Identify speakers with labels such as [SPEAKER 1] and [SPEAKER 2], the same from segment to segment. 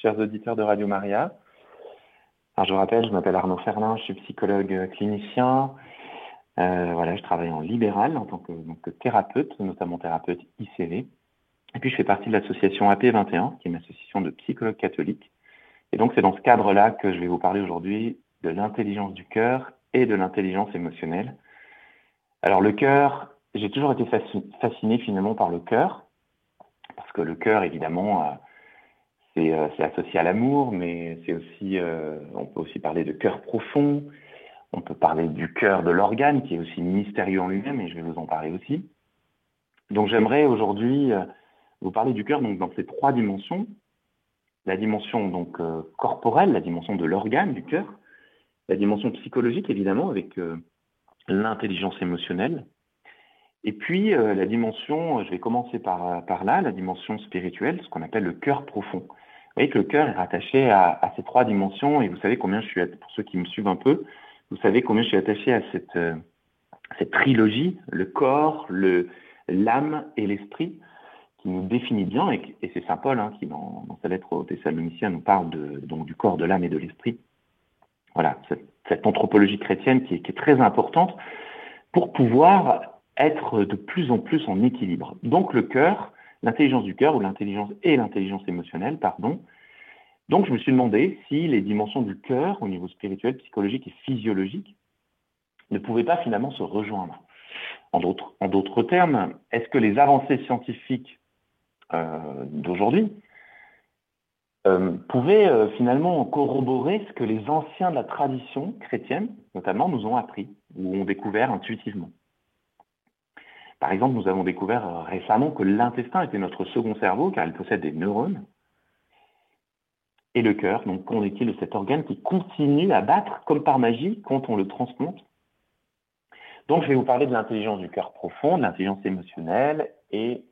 [SPEAKER 1] chers auditeurs de Radio Maria. Alors, je vous rappelle, je m'appelle Arnaud Ferlin, je suis psychologue clinicien. Euh, voilà, je travaille en libéral en tant que, thérapeute, notamment thérapeute ICV. Et puis, je fais partie de l'association AP21, qui est une association de psychologues catholiques. Et donc, c'est dans ce cadre-là que je vais vous parler aujourd'hui de l'intelligence du cœur et de l'intelligence émotionnelle. Alors, le cœur, j'ai toujours été fasciné finalement par le cœur, parce que le cœur, évidemment, euh, c'est associé à l'amour, mais c'est aussi, euh, on peut aussi parler de cœur profond, on peut parler du cœur de l'organe, qui est aussi mystérieux en lui-même, et je vais vous en parler aussi. Donc j'aimerais aujourd'hui vous parler du cœur donc, dans ces trois dimensions. La dimension donc corporelle, la dimension de l'organe du cœur, la dimension psychologique évidemment avec l'intelligence émotionnelle, et puis euh, la dimension, je vais commencer par, euh, par là, la dimension spirituelle, ce qu'on appelle le cœur profond. Vous voyez que le cœur est rattaché à, ces trois dimensions, et vous savez combien je suis, pour ceux qui me suivent un peu, vous savez combien je suis attaché à cette, euh, cette trilogie, le corps, le, l'âme et l'esprit, qui nous définit bien, et, c'est Saint Paul hein, qui, dans, sa lettre aux Thessaloniciens, nous parle de, donc, du corps, de l'âme et de l'esprit. Voilà, cette, cette anthropologie chrétienne qui est, qui est très importante pour pouvoir être de plus en plus en équilibre. Donc le cœur, l'intelligence du cœur ou l'intelligence et l'intelligence émotionnelle, pardon. Donc je me suis demandé si les dimensions du cœur au niveau spirituel, psychologique et physiologique ne pouvaient pas finalement se rejoindre. En d'autres termes, est-ce que les avancées scientifiques euh, d'aujourd'hui euh, pouvaient euh, finalement corroborer ce que les anciens de la tradition chrétienne, notamment, nous ont appris ou ont découvert intuitivement? Par exemple, nous avons découvert euh, récemment que l'intestin était notre second cerveau car il possède des neurones. Et le cœur, donc qu'en est-il de cet organe qui continue à battre comme par magie quand on le transplante? Donc je vais vous parler de l'intelligence du cœur profond, de l'intelligence émotionnelle et,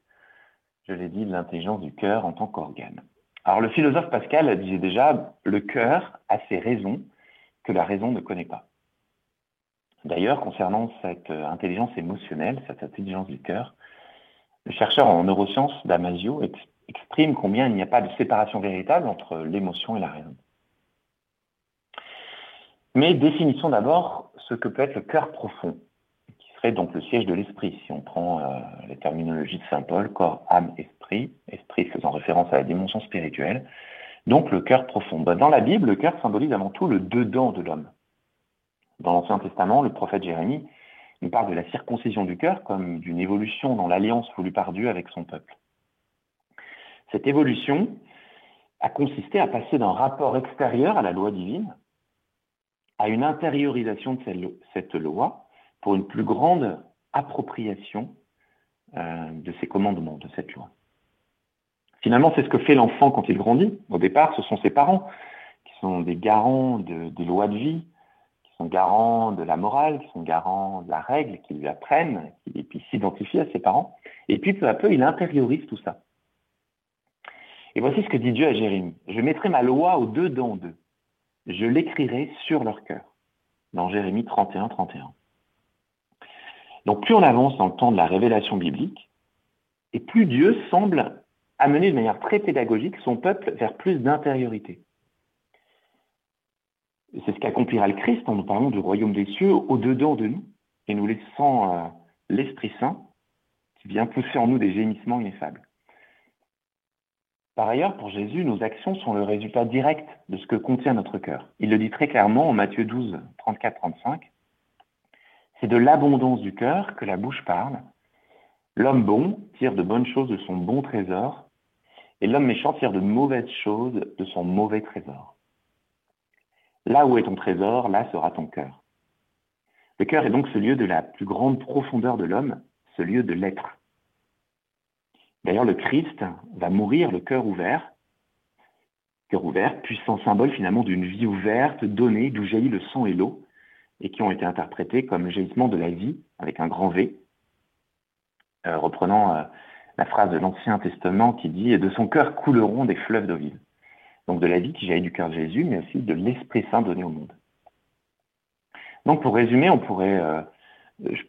[SPEAKER 1] je l'ai dit, de l'intelligence du cœur en tant qu'organe. Alors le philosophe Pascal disait déjà, le cœur a ses raisons que la raison ne connaît pas. D'ailleurs, concernant cette euh, intelligence émotionnelle, cette intelligence du cœur, le chercheur en neurosciences Damasio exprime combien il n'y a pas de séparation véritable entre l'émotion et la raison. Mais définissons d'abord ce que peut être le cœur profond, qui serait donc le siège de l'esprit, si on prend euh, les terminologies de Saint Paul, corps, âme, esprit, esprit faisant référence à la dimension spirituelle, donc le cœur profond. Ben, dans la Bible, le cœur symbolise avant tout le dedans de l'homme. Dans l'Ancien Testament, le prophète Jérémie nous parle de la circoncision du cœur comme d'une évolution dans l'alliance voulue par Dieu avec son peuple. Cette évolution a consisté à passer d'un rapport extérieur à la loi divine à une intériorisation de cette loi pour une plus grande appropriation euh, de ses commandements, de cette loi. Finalement, c'est ce que fait l'enfant quand il grandit. Au départ, ce sont ses parents qui sont des garants des lois de vie, sont garants de la morale, qui sont garants de la règle, qui lui apprennent, qui puis s'identifient à ses parents. Et puis peu à peu, il intériorise tout ça. Et voici ce que dit Dieu à Jérémie. Je mettrai ma loi au dedans d'eux. Je l'écrirai sur leur cœur. Dans Jérémie 31, 31. Donc plus on avance dans le temps de la révélation biblique, et plus Dieu semble amener de manière très pédagogique son peuple vers plus d'intériorité. C'est ce qu'accomplira le Christ en nous parlant du royaume des cieux au-dedans de nous et nous laissant euh, l'Esprit Saint qui vient pousser en nous des gémissements ineffables. Par ailleurs, pour Jésus, nos actions sont le résultat direct de ce que contient notre cœur. Il le dit très clairement en Matthieu 12, 34-35. C'est de l'abondance du cœur que la bouche parle. L'homme bon tire de bonnes choses de son bon trésor, et l'homme méchant tire de mauvaises choses de son mauvais trésor. Là où est ton trésor, là sera ton cœur. Le cœur est donc ce lieu de la plus grande profondeur de l'homme, ce lieu de l'être. D'ailleurs, le Christ va mourir le cœur ouvert, cœur ouvert, puissant symbole finalement d'une vie ouverte, donnée, d'où jaillit le sang et l'eau, et qui ont été interprétés comme jaillissement de la vie, avec un grand V, euh, reprenant euh, la phrase de l'Ancien Testament qui dit « De son cœur couleront des fleuves d'eau vive ». Donc de la vie qui jaillit du cœur de Jésus, mais aussi de l'Esprit Saint donné au monde. Donc pour résumer, on pourrait, euh, je,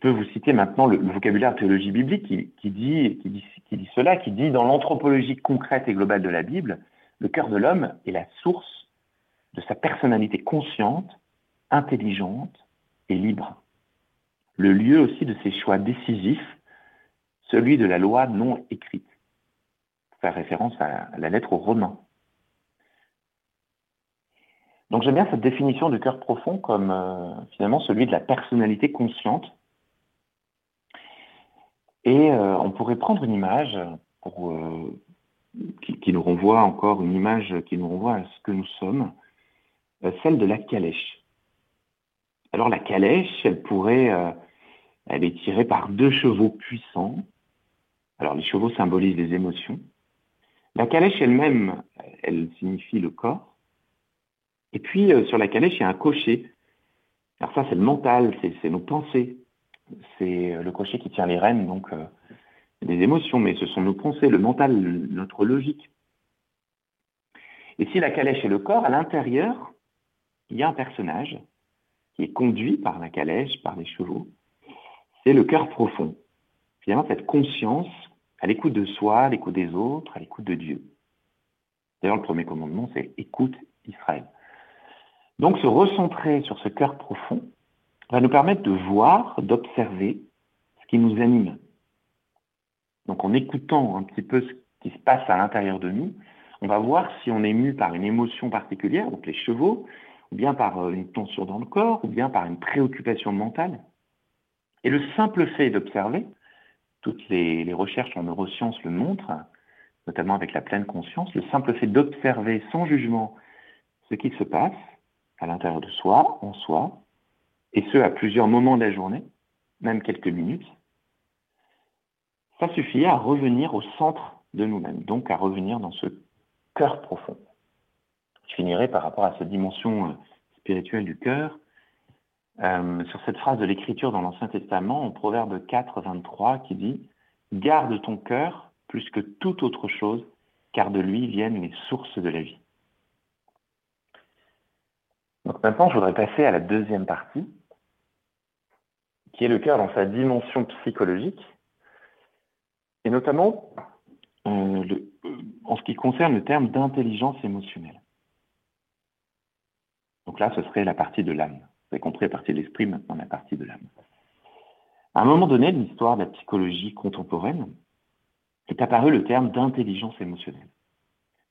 [SPEAKER 1] peux vous citer maintenant le, vocabulaire théologie biblique qui, dit, qui, dit, qui dit cela, qui dit dans l'anthropologie concrète et globale de la Bible, Le cœur de l'homme est la source de sa personnalité consciente, intelligente et libre. Le lieu aussi de ses choix décisifs, celui de la loi non écrite. Faire référence à la lettre aux Romains. Donc j'aime bien cette définition du cœur profond comme euh, finalement celui de la personnalité consciente. Et euh, on pourrait prendre une image euh, qui, nous renvoie encore une image qui nous renvoie à ce que nous sommes, celle de la calèche. Alors la calèche, elle pourrait, elle est tirée par deux chevaux puissants. Alors les chevaux symbolisent les émotions. La calèche elle-même, elle signifie le corps. Et puis, euh, sur la calèche, il y a un cocher. Alors ça, c'est le mental, c'est nos pensées. C'est euh, le cocher qui tient les rênes, donc euh, des émotions, mais ce sont nos pensées, le mental, notre logique. Et si la calèche est le corps, à l'intérieur, il y a un personnage qui est conduit par la calèche, par les chevaux. C'est le cœur profond. Finalement, cette conscience à l'écoute de soi, à l'écoute des autres, à l'écoute de Dieu. D'ailleurs, le premier commandement, c'est écoute Israël. Donc se recentrer sur ce cœur profond va nous permettre de voir, d'observer ce qui nous anime. Donc en écoutant un petit peu ce qui se passe à l'intérieur de nous, on va voir si on est mu par une émotion particulière, donc les chevaux, ou bien par euh, une tension dans le corps, ou bien par une préoccupation mentale. Et le simple fait d'observer, toutes les, les, recherches en neurosciences le montrent, notamment avec la pleine conscience, le simple fait d'observer sans jugement ce qui se passe, à l'intérieur de soi, en soi, et ce à plusieurs moments de la journée, même quelques minutes, ça suffit à revenir au centre de nous-mêmes, donc à revenir dans ce cœur profond. Je finirai par rapport à cette dimension euh, spirituelle du cœur, euh, sur cette phrase de l'Écriture dans l'Ancien Testament, en Proverbe 4, 23, qui dit Garde ton cœur plus que toute autre chose, car de lui viennent les sources de la vie. Donc maintenant, je voudrais passer à la deuxième partie, qui est le cœur dans sa dimension psychologique, et notamment euh, euh, en ce qui concerne le terme d'intelligence émotionnelle. Donc là, ce serait la partie de l'âme. Vous avez compris la partie de l'esprit, maintenant la partie de l'âme. À un moment donné de l'histoire de la psychologie contemporaine, est apparu le terme d'intelligence émotionnelle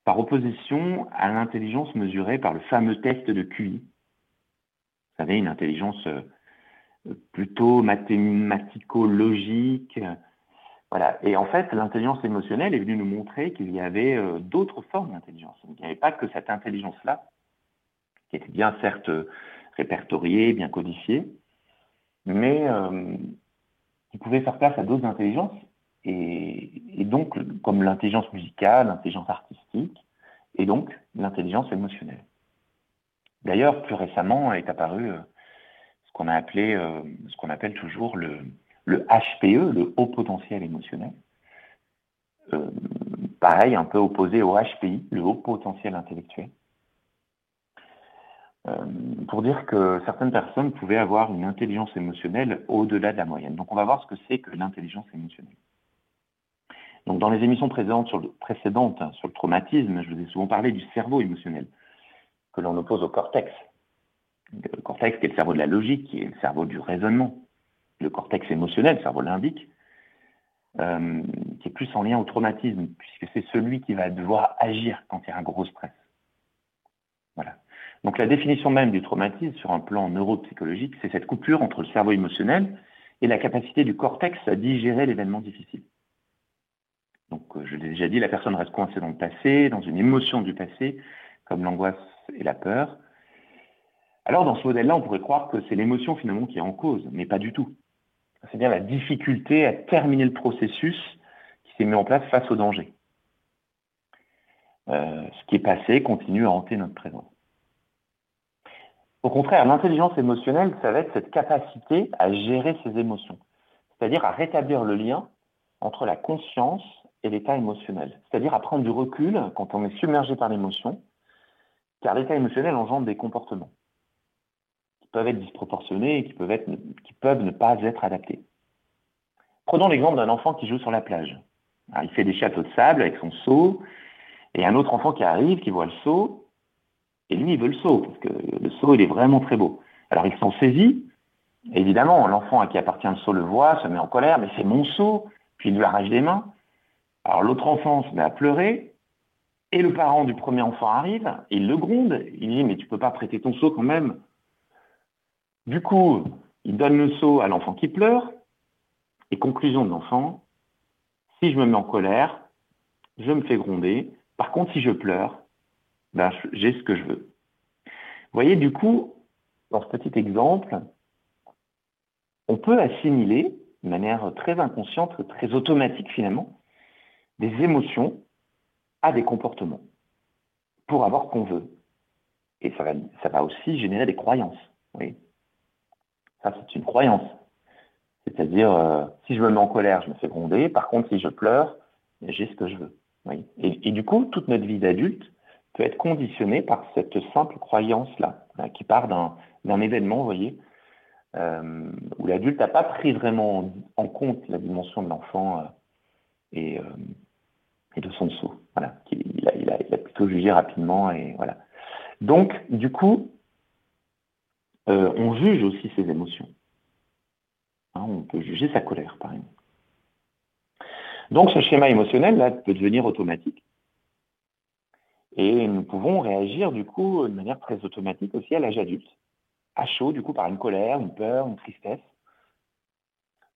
[SPEAKER 1] par opposition à l'intelligence mesurée par le fameux test de QI. Vous savez, une intelligence euh, plutôt mathématico-logique. Voilà. Et en fait, l'intelligence émotionnelle est venue nous montrer qu'il y avait euh, d'autres formes d'intelligence. Il n'y avait pas que cette intelligence-là, qui était bien certes répertoriée, bien codifiée, mais euh, qui pouvait faire place à d'autres intelligences et, donc comme l'intelligence musicale, l'intelligence artistique, et donc l'intelligence émotionnelle. D'ailleurs, plus récemment est apparu euh, ce qu'on a appelé, euh, ce qu'on appelle toujours le, HPE, le haut potentiel émotionnel. Euh, pareil, un peu opposé au HPI, le haut potentiel intellectuel. pour dire que certaines personnes pouvaient avoir une intelligence émotionnelle au-delà de la moyenne. Donc on va voir ce que c'est que l'intelligence émotionnelle. Donc, dans les émissions précédentes sur, le, précédentes hein, sur le traumatisme, je vous ai souvent parlé du cerveau émotionnel, que l'on oppose au cortex. Le cortex qui est le cerveau de la logique, qui est le cerveau du raisonnement. Le cortex émotionnel, le cerveau limbique, euh, qui est plus en lien au traumatisme, puisque c'est celui qui va devoir agir quand il y a un gros stress. Voilà. Donc la définition même du traumatisme sur un plan neuropsychologique, c'est cette coupure entre le cerveau émotionnel et la capacité du cortex à digérer l'événement difficile. Je l'ai déjà dit, la personne reste coincée dans le passé, dans une émotion du passé, comme l'angoisse et la peur. Alors, dans ce modèle-là, on pourrait croire que c'est l'émotion finalement qui est en cause, mais pas du tout. C'est bien la difficulté à terminer le processus qui s'est mis en place face au danger. Euh, ce qui est passé continue à hanter notre présent. Au contraire, l'intelligence émotionnelle, ça va être cette capacité à gérer ses émotions, c'est-à-dire à rétablir le lien entre la conscience et l'état émotionnel. C'est-à-dire à prendre du recul quand on est submergé par l'émotion, car l'état émotionnel engendre des comportements qui peuvent être disproportionnés et qui peuvent, être, qui peuvent ne pas être adaptés. Prenons l'exemple d'un enfant qui joue sur la plage. il fait des châteaux de sable avec son seau, Et un autre enfant qui arrive, qui voit le seau, et lui, il veut le seau, parce que le seau, il est vraiment très beau. Alors, il s'en saisit. Évidemment, l'enfant à qui appartient le seau le voit, se met en colère, mais c'est mon seau, puis il lui arrache des mains. Alors, l'autre enfant se met à pleurer, et le parent du premier enfant arrive, il le gronde, il dit, mais tu peux pas prêter ton seau quand même. Du coup, il donne le seau à l'enfant qui pleure, et conclusion de l'enfant, si je me mets en colère, je me fais gronder. Par contre, si je pleure, ben, j'ai ce que je veux. Vous voyez, du coup, dans ce petit exemple, on peut assimiler de manière très inconsciente, très automatique finalement, des émotions à des comportements pour avoir ce qu'on veut. Et ça va, ça va aussi générer des croyances. Oui. Ça, c'est une croyance. C'est-à-dire, euh, si je me mets en colère, je me fais gronder. Par contre, si je pleure, j'ai ce que je veux. Et, du coup, toute notre vie d'adulte peut être conditionnée par cette simple croyance-là, hein, qui part d'un événement, vous voyez, euh, où l'adulte n'a pas pris vraiment en compte la dimension de l'enfant euh, et, de son saut. Voilà, il a, plutôt jugé rapidement et voilà. Donc, du coup, on juge aussi ses émotions. Hein, on peut juger sa colère, par exemple. Donc ce schéma émotionnel là, peut devenir automatique. Et nous pouvons réagir du coup de manière très automatique aussi à l'âge adulte, à chaud du coup par une colère, une peur, une tristesse.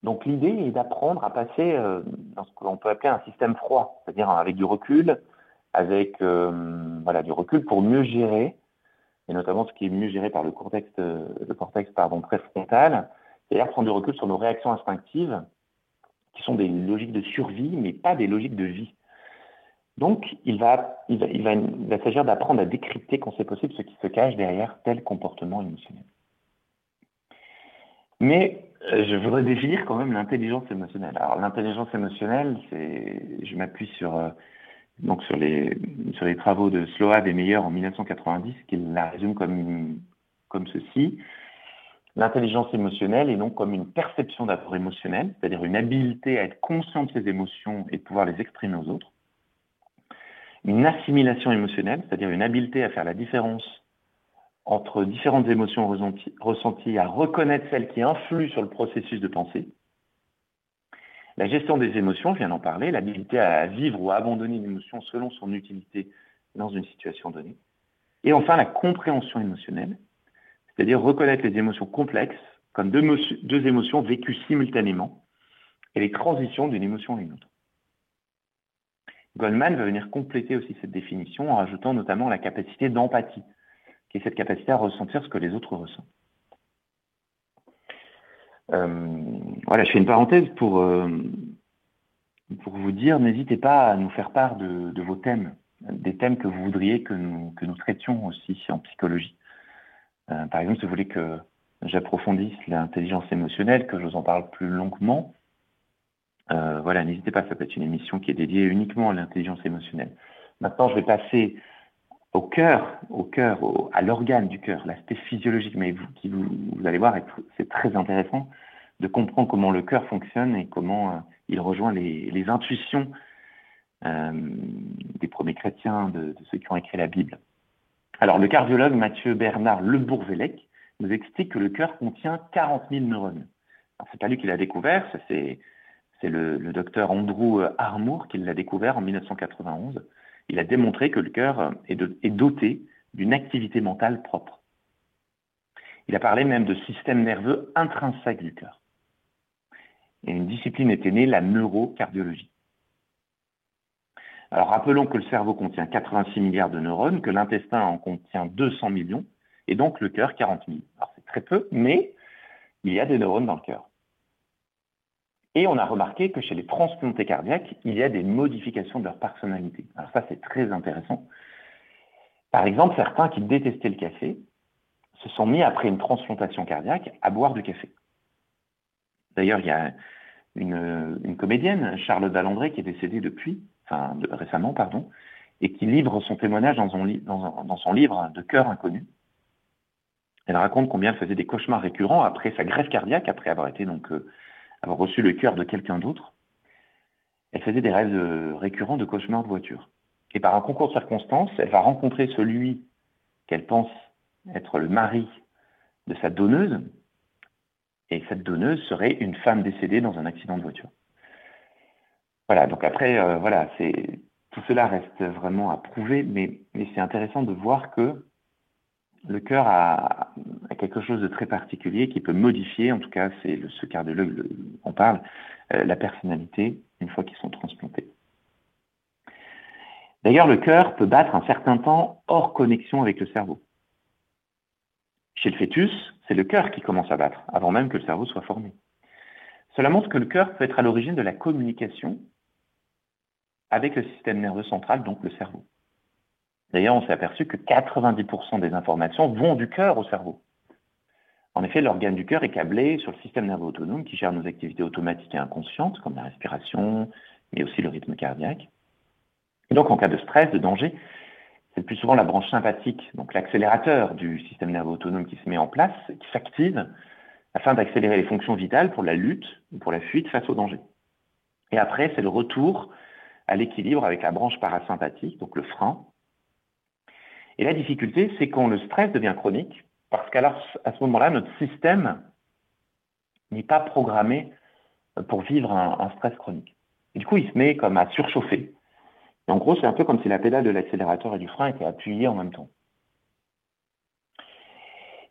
[SPEAKER 1] Donc l'idée est d'apprendre à passer euh, dans ce qu'on peut appeler un système froid, c'est-à-dire avec du recul, avec euh, voilà du recul pour mieux gérer, et notamment ce qui est mieux géré par le cortex, le cortex pardon préfrontal, c'est-à-dire prendre du recul sur nos réactions instinctives, qui sont des logiques de survie, mais pas des logiques de vie. Donc, il va, il va, il va, va s'agir d'apprendre à décrypter quand c'est possible ce qui se cache derrière tel comportement émotionnel. Mais euh, je voudrais définir quand même l'intelligence émotionnelle. Alors, l'intelligence émotionnelle, c'est, je m'appuie sur, euh, donc sur les, travaux de Sload et Meyer en 1990, qui la résume comme, comme ceci. L'intelligence émotionnelle est donc comme une perception d'apport émotionnel, c'est-à-dire une habilité à être conscient de ses émotions et de pouvoir les exprimer aux autres. Une assimilation émotionnelle, c'est-à-dire une habileté à faire la différence entre différentes émotions ressenties, à reconnaître celles qui influent sur le processus de pensée. La gestion des émotions, je viens d'en parler, l'habilité à vivre ou à abandonner une émotion selon son utilité dans une situation donnée. Et enfin, la compréhension émotionnelle, c'est-à-dire reconnaître les émotions complexes comme deux, deux émotions vécues simultanément et les transitions d'une émotion à une autre. Goldman va venir compléter aussi cette définition en rajoutant notamment la capacité d'empathie, qui est cette capacité à ressentir ce que les autres ressentent. Euh, voilà, je fais une parenthèse pour, euh, pour vous dire, n'hésitez pas à nous faire part de, vos thèmes, des thèmes que vous voudriez que nous, que nous traitions aussi en psychologie. Euh, par exemple, si vous voulez que j'approfondisse l'intelligence émotionnelle, que je vous en parle plus longuement, voilà, n'hésitez pas, ça peut être une émission qui est dédiée uniquement à l'intelligence émotionnelle. Maintenant, je vais passer au cœur, au cœur, à l'organe du cœur, l'aspect physiologique, mais vous, qui vous, allez voir, c'est très intéressant de comprendre comment le cœur fonctionne et comment euh, il rejoint les, intuitions des premiers chrétiens, de, ceux qui ont écrit la Bible. Alors, le cardiologue Mathieu Bernard Le Bourvelec nous explique que le cœur contient 40 000 neurones. C'est pas lui qui l'a découvert, c'est, le, docteur Andrew Armour qui l'a découvert en 1991. Il a démontré que le cœur est, doté d'une activité mentale propre. Il a parlé même de système nerveux intrinsèque du cœur. Une discipline était née, la neurocardiologie. Alors rappelons que le cerveau contient 86 milliards de neurones, que l'intestin en contient 200 millions, et donc le cœur 40 000. Alors c'est très peu, mais il y a des neurones dans le cœur. Et on a remarqué que chez les transplantés cardiaques, il y a des modifications de leur personnalité. Alors ça, c'est très intéressant. Par exemple, certains qui détestaient le café se sont mis, après une transplantation cardiaque, à boire du café. D'ailleurs, il y a une, comédienne, Charlotte Dallandré, qui est décédée depuis, enfin récemment, pardon, et qui livre son témoignage dans son, dans, son livre De cœur inconnu. Elle raconte combien elle faisait des cauchemars récurrents après sa greffe cardiaque, après avoir été donc euh, avoir reçu le cœur de quelqu'un d'autre. Elle faisait des rêves récurrents de cauchemars de voiture. Et par un concours de circonstances, elle va rencontrer celui qu'elle pense être le mari de sa donneuse, et cette donneuse serait une femme décédée dans un accident de voiture. Voilà, donc après, euh, voilà, c'est tout cela reste vraiment à prouver, mais, mais c'est intéressant de voir que le cœur a, quelque chose de très particulier qui peut modifier, en tout cas, c'est ce cardiologue en parle, euh, la personnalité une fois qu'ils sont transplantés. D'ailleurs, le cœur peut battre un certain temps hors connexion avec le cerveau. Chez le fœtus, c'est le cœur qui commence à battre, avant même que le cerveau soit formé. Cela montre que le cœur peut être à l'origine de la communication avec le système nerveux central, donc le cerveau. D'ailleurs, on s'est aperçu que 90% des informations vont du cœur au cerveau. En effet, l'organe du cœur est câblé sur le système nerveux autonome qui gère nos activités automatiques et inconscientes, comme la respiration, mais aussi le rythme cardiaque. Donc, en cas de stress, de danger, c'est plus souvent la branche sympathique, donc l'accélérateur du système nerveux autonome qui se met en place, qui s'active afin d'accélérer les fonctions vitales pour la lutte ou pour la fuite face au danger. Et après, c'est le retour à l'équilibre avec la branche parasympathique, donc le frein, et la difficulté, c'est quand le stress devient chronique, parce qu'à ce moment-là, notre système n'est pas programmé pour vivre un, stress chronique. Et du coup, il se met comme à surchauffer. En gros, c'est un peu comme si la pédale de l'accélérateur et du frein étaient appuyées en même temps.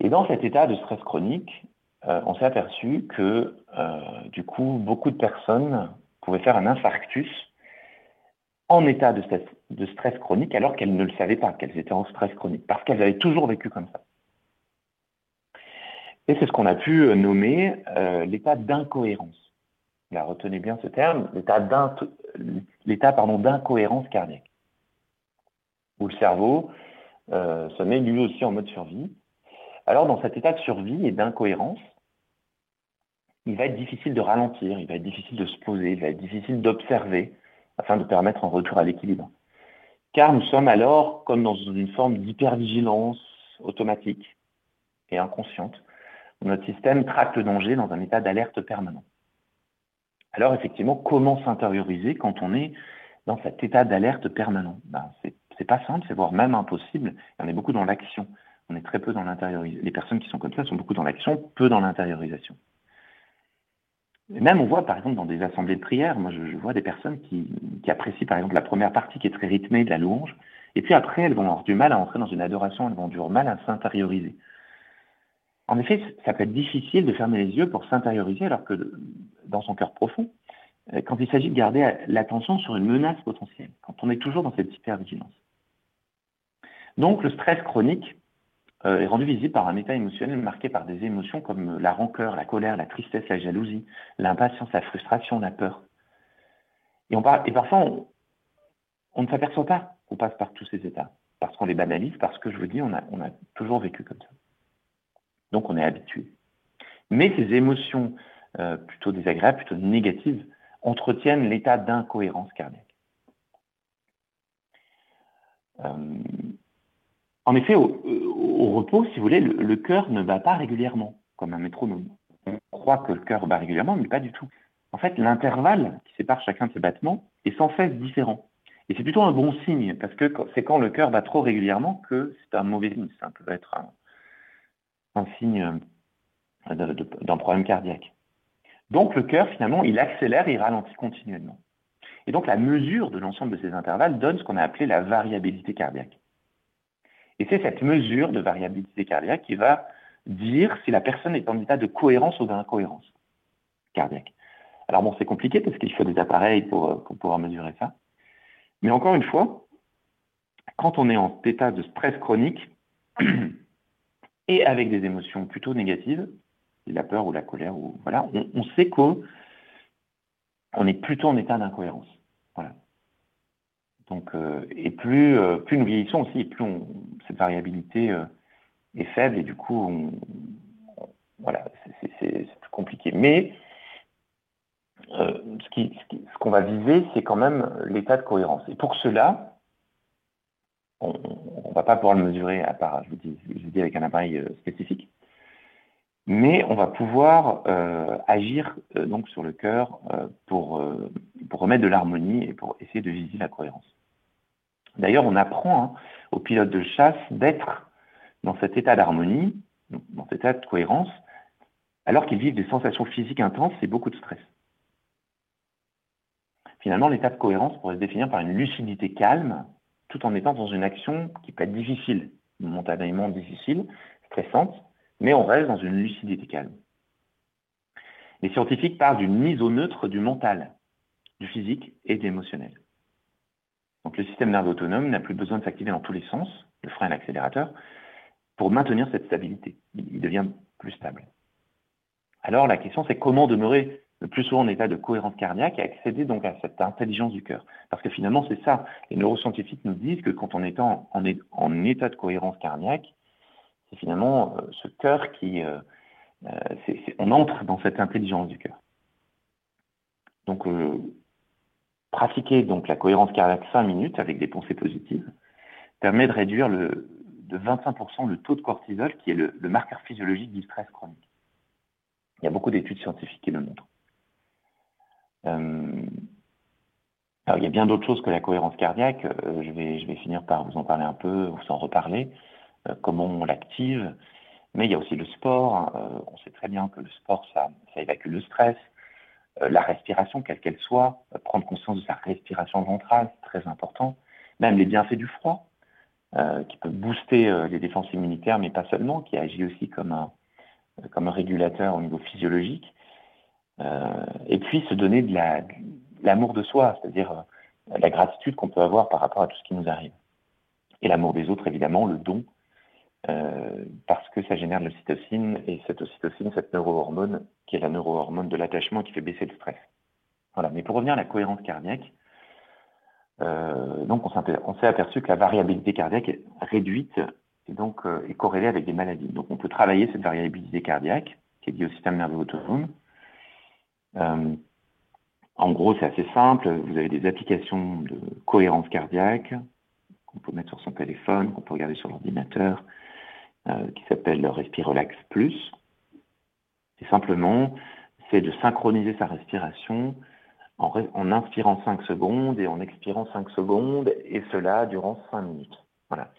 [SPEAKER 1] Et dans cet état de stress chronique, euh, on s'est aperçu que, euh, du coup, beaucoup de personnes pouvaient faire un infarctus en état de stress, chronique alors qu'elles ne le savaient pas, qu'elles étaient en stress chronique, parce qu'elles avaient toujours vécu comme ça. Et c'est ce qu'on a pu euh, nommer euh, l'état d'incohérence. Retenez bien ce terme, l'état d'incohérence cardiaque, où le cerveau euh, se met lui aussi en mode survie. Alors, dans cet état de survie et d'incohérence, il va être difficile de ralentir, il va être difficile de se poser, il va être difficile d'observer, afin de permettre un retour à l'équilibre. Car nous sommes alors comme dans une forme d'hypervigilance automatique et inconsciente. Notre système traque le danger dans un état d'alerte permanent. Alors effectivement, comment s'intérioriser quand on est dans cet état d'alerte permanent? Ben, C'est pas simple, c'est voire même impossible. on est beaucoup dans l'action. On est très peu dans l'intériorisation. Les personnes qui sont comme ça sont beaucoup dans l'action, peu dans l'intériorisation même on voit par exemple dans des assemblées de prière, moi je, vois des personnes qui, apprécient par exemple la première partie qui est très rythmée de la louange, et puis après elles vont avoir du mal à entrer dans une adoration, elles vont avoir du mal à s'intérioriser. En effet, ça peut être difficile de fermer les yeux pour s'intérioriser alors que dans son cœur profond, euh, quand il s'agit de garder l'attention sur une menace potentielle, quand on est toujours dans cette hypervigilance. Donc le stress chronique est rendu visible par un état émotionnel marqué par des émotions comme la rancœur, la colère, la tristesse, la jalousie, l'impatience, la frustration, la peur. Et, parfois, on, ne s'aperçoit pas qu'on passe par tous ces états, parce qu'on les banalise, parce que je vous dis, on a, on a toujours vécu comme ça. Donc on est habitué. Mais ces émotions euh, plutôt désagréables, plutôt négatives, entretiennent l'état d'incohérence cardiaque. Euh, en effet, au, repos, si vous voulez, le, cœur ne bat pas régulièrement, comme un métronome. On croit que le cœur bat régulièrement, mais pas du tout. En fait, l'intervalle qui sépare chacun de ces battements est sans cesse différent. Et c'est plutôt un bon signe, parce que c'est quand le cœur bat trop régulièrement que c'est un mauvais signe. Ça peut être un, signe euh, d'un problème cardiaque. Donc le cœur, finalement, il accélère et il ralentit continuellement. Et donc la mesure de l'ensemble de ces intervalles donne ce qu'on a appelé la variabilité cardiaque. Et c'est cette mesure de variabilité cardiaque qui va dire si la personne est en état de cohérence ou d'incohérence cardiaque. Alors bon, c'est compliqué parce qu'il faut des appareils pour, pouvoir mesurer ça. Mais encore une fois, quand on est en état de stress chronique et avec des émotions plutôt négatives, la peur ou la colère, ou voilà, on sait qu'on est plutôt en état d'incohérence. Donc, euh, et plus, euh, plus nous vieillissons aussi, plus cette variabilité euh, est faible et du coup, voilà, c'est plus compliqué. Mais ce qu'on va viser, c'est quand même l'état de cohérence. Et pour cela, on ne va pas pouvoir le mesurer à part, je vous dis, je vous dis avec un appareil spécifique, mais on va pouvoir agir donc sur le cœur pour remettre de l'harmonie et pour essayer de viser la cohérence. D'ailleurs, on apprend hein, aux pilotes de chasse d'être dans cet état d'harmonie, dans cet état de cohérence, alors qu'ils vivent des sensations physiques intenses et beaucoup de stress. Finalement, l'état de cohérence pourrait se définir par une lucidité calme, tout en étant dans une action qui peut être difficile, momentanément difficile, stressante, mais on reste dans une lucidité calme. Les scientifiques parlent d'une mise au neutre du mental, du physique et de l'émotionnel. Donc le système nerveux autonome n'a plus besoin de s'activer dans tous les sens, le frein et l'accélérateur, pour maintenir cette stabilité. Il devient plus stable. Alors la question c'est comment demeurer le plus souvent en état de cohérence cardiaque et accéder donc à cette intelligence du cœur? Parce que finalement c'est ça. Les neuroscientifiques nous disent que quand on est en, état de cohérence cardiaque, c'est finalement euh, ce cœur qui... Euh, euh, on entre dans cette intelligence du cœur. Donc pratiquer donc la cohérence cardiaque 5 minutes avec des pensées positives permet de réduire de 25% le taux de cortisol qui est le marqueur physiologique du stress chronique. Il y a beaucoup d'études scientifiques qui le montrent. Euh, alors, il y a bien d'autres choses que la cohérence cardiaque. Euh, je, vais, finir par vous en parler un peu, vous en reparler, euh, comment on l'active. Mais il y a aussi le sport. on sait très bien que le sport, ça évacue le stress. La respiration, quelle qu'elle soit, prendre conscience de sa respiration ventrale, c'est très important. Même les bienfaits du froid, qui peut booster les défenses immunitaires, mais pas seulement, qui agit aussi comme un, comme un régulateur au niveau physiologique. Euh, et puis se donner de l'amour de, soi, c'est-à-dire euh, la gratitude qu'on peut avoir par rapport à tout ce qui nous arrive. Et l'amour des autres, évidemment, le don, euh, parce que ça génère de l'ocytocine, et cette ocytocine, cette neurohormone, qui est la neurohormone de l'attachement qui fait baisser le stress. Voilà. Mais pour revenir à la cohérence cardiaque, donc on s'est aperçu que la variabilité cardiaque est réduite et donc est corrélée avec des maladies. Donc on peut travailler cette variabilité cardiaque, qui est liée au système nerveux autonome, euh, en gros, c'est assez simple. Vous avez des applications de cohérence cardiaque qu'on peut mettre sur son téléphone, qu'on peut regarder sur l'ordinateur, euh, qui s'appelle le Respirelax Plus. Et simplement, c'est de synchroniser sa respiration en, inspirant 5 secondes et en expirant 5 secondes, et cela durant 5 minutes. Voilà.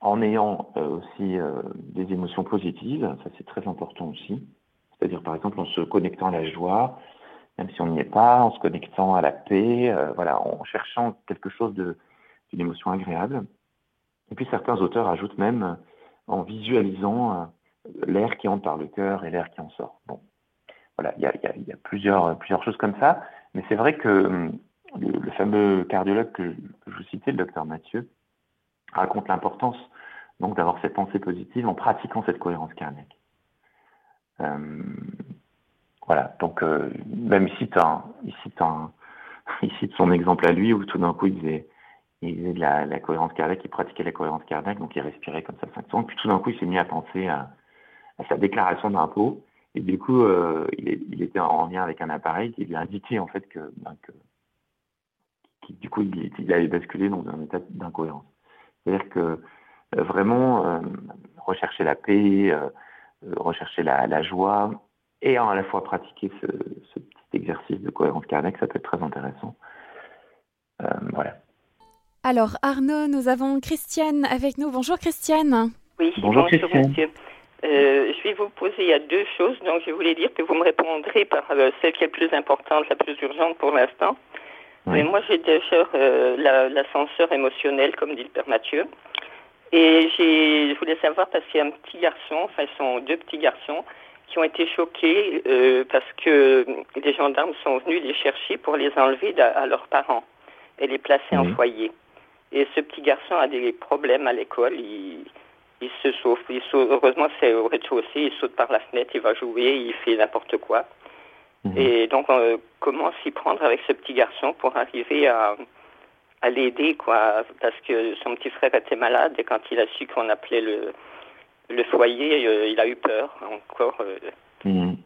[SPEAKER 1] En ayant euh, aussi des émotions positives, ça c'est très important aussi c'est-à-dire par exemple en se connectant à la joie, même si on n'y est pas, en se connectant à la paix, euh, voilà, en cherchant quelque chose d'une émotion agréable. Et puis certains auteurs ajoutent même euh, en visualisant euh, l'air qui entre par le cœur et l'air qui en sort. Bon, voilà, il y a, plusieurs, choses comme ça, mais c'est vrai que hum, le, fameux cardiologue que, je vous citais, le docteur Mathieu, raconte l'importance donc d'avoir cette pensée positive en pratiquant cette cohérence cardiaque. Euh, voilà, donc euh, même ici, ici, ici son exemple à lui où tout d'un coup il faisait, il faisait de la, cohérence cardiaque, il pratiquait la cohérence cardiaque, donc il respirait comme ça 5 secondes, puis tout d'un coup il s'est mis à penser à, sa déclaration d'impôt, et du coup euh, il, était en lien avec un appareil qui lui indiquait en fait que, ben, du coup il, il, avait basculé dans un état d'incohérence. C'est-à-dire que vraiment rechercher la paix, euh, rechercher la, joie et à la fois pratiquer ce, petit exercice de cohérence cardiaque, ça peut être très intéressant. Euh, voilà.
[SPEAKER 2] Alors Arnaud, nous avons Christiane avec nous. Bonjour Christiane.
[SPEAKER 3] Oui, bonjour, monsieur. Euh, je vais vous poser, il y a deux choses, donc je voulais dire que vous me répondrez par celle qui est plus importante, la plus urgente pour l'instant. Mais moi, j'ai déjà l'ascenseur émotionnel, comme dit le père Mathieu. Et je voulais savoir parce qu'il y a un petit garçon, enfin, ils sont deux petits garçons qui ont été choqués euh, parce que des gendarmes sont venus les chercher pour les enlever à, leurs parents et les placer en foyer. Et ce petit garçon a des problèmes à l'école. Il, il se sauve. Il heureusement, c'est au rez-de-chaussée. Il saute par la fenêtre, il va jouer, il fait n'importe quoi. Mhm. Et donc, euh, comment s'y prendre avec ce petit garçon pour arriver à, à l'aider, quoi, parce que son petit frère était malade et quand il a su qu'on appelait le, le foyer, euh, il a eu peur encore. Euh.
[SPEAKER 1] Mhm.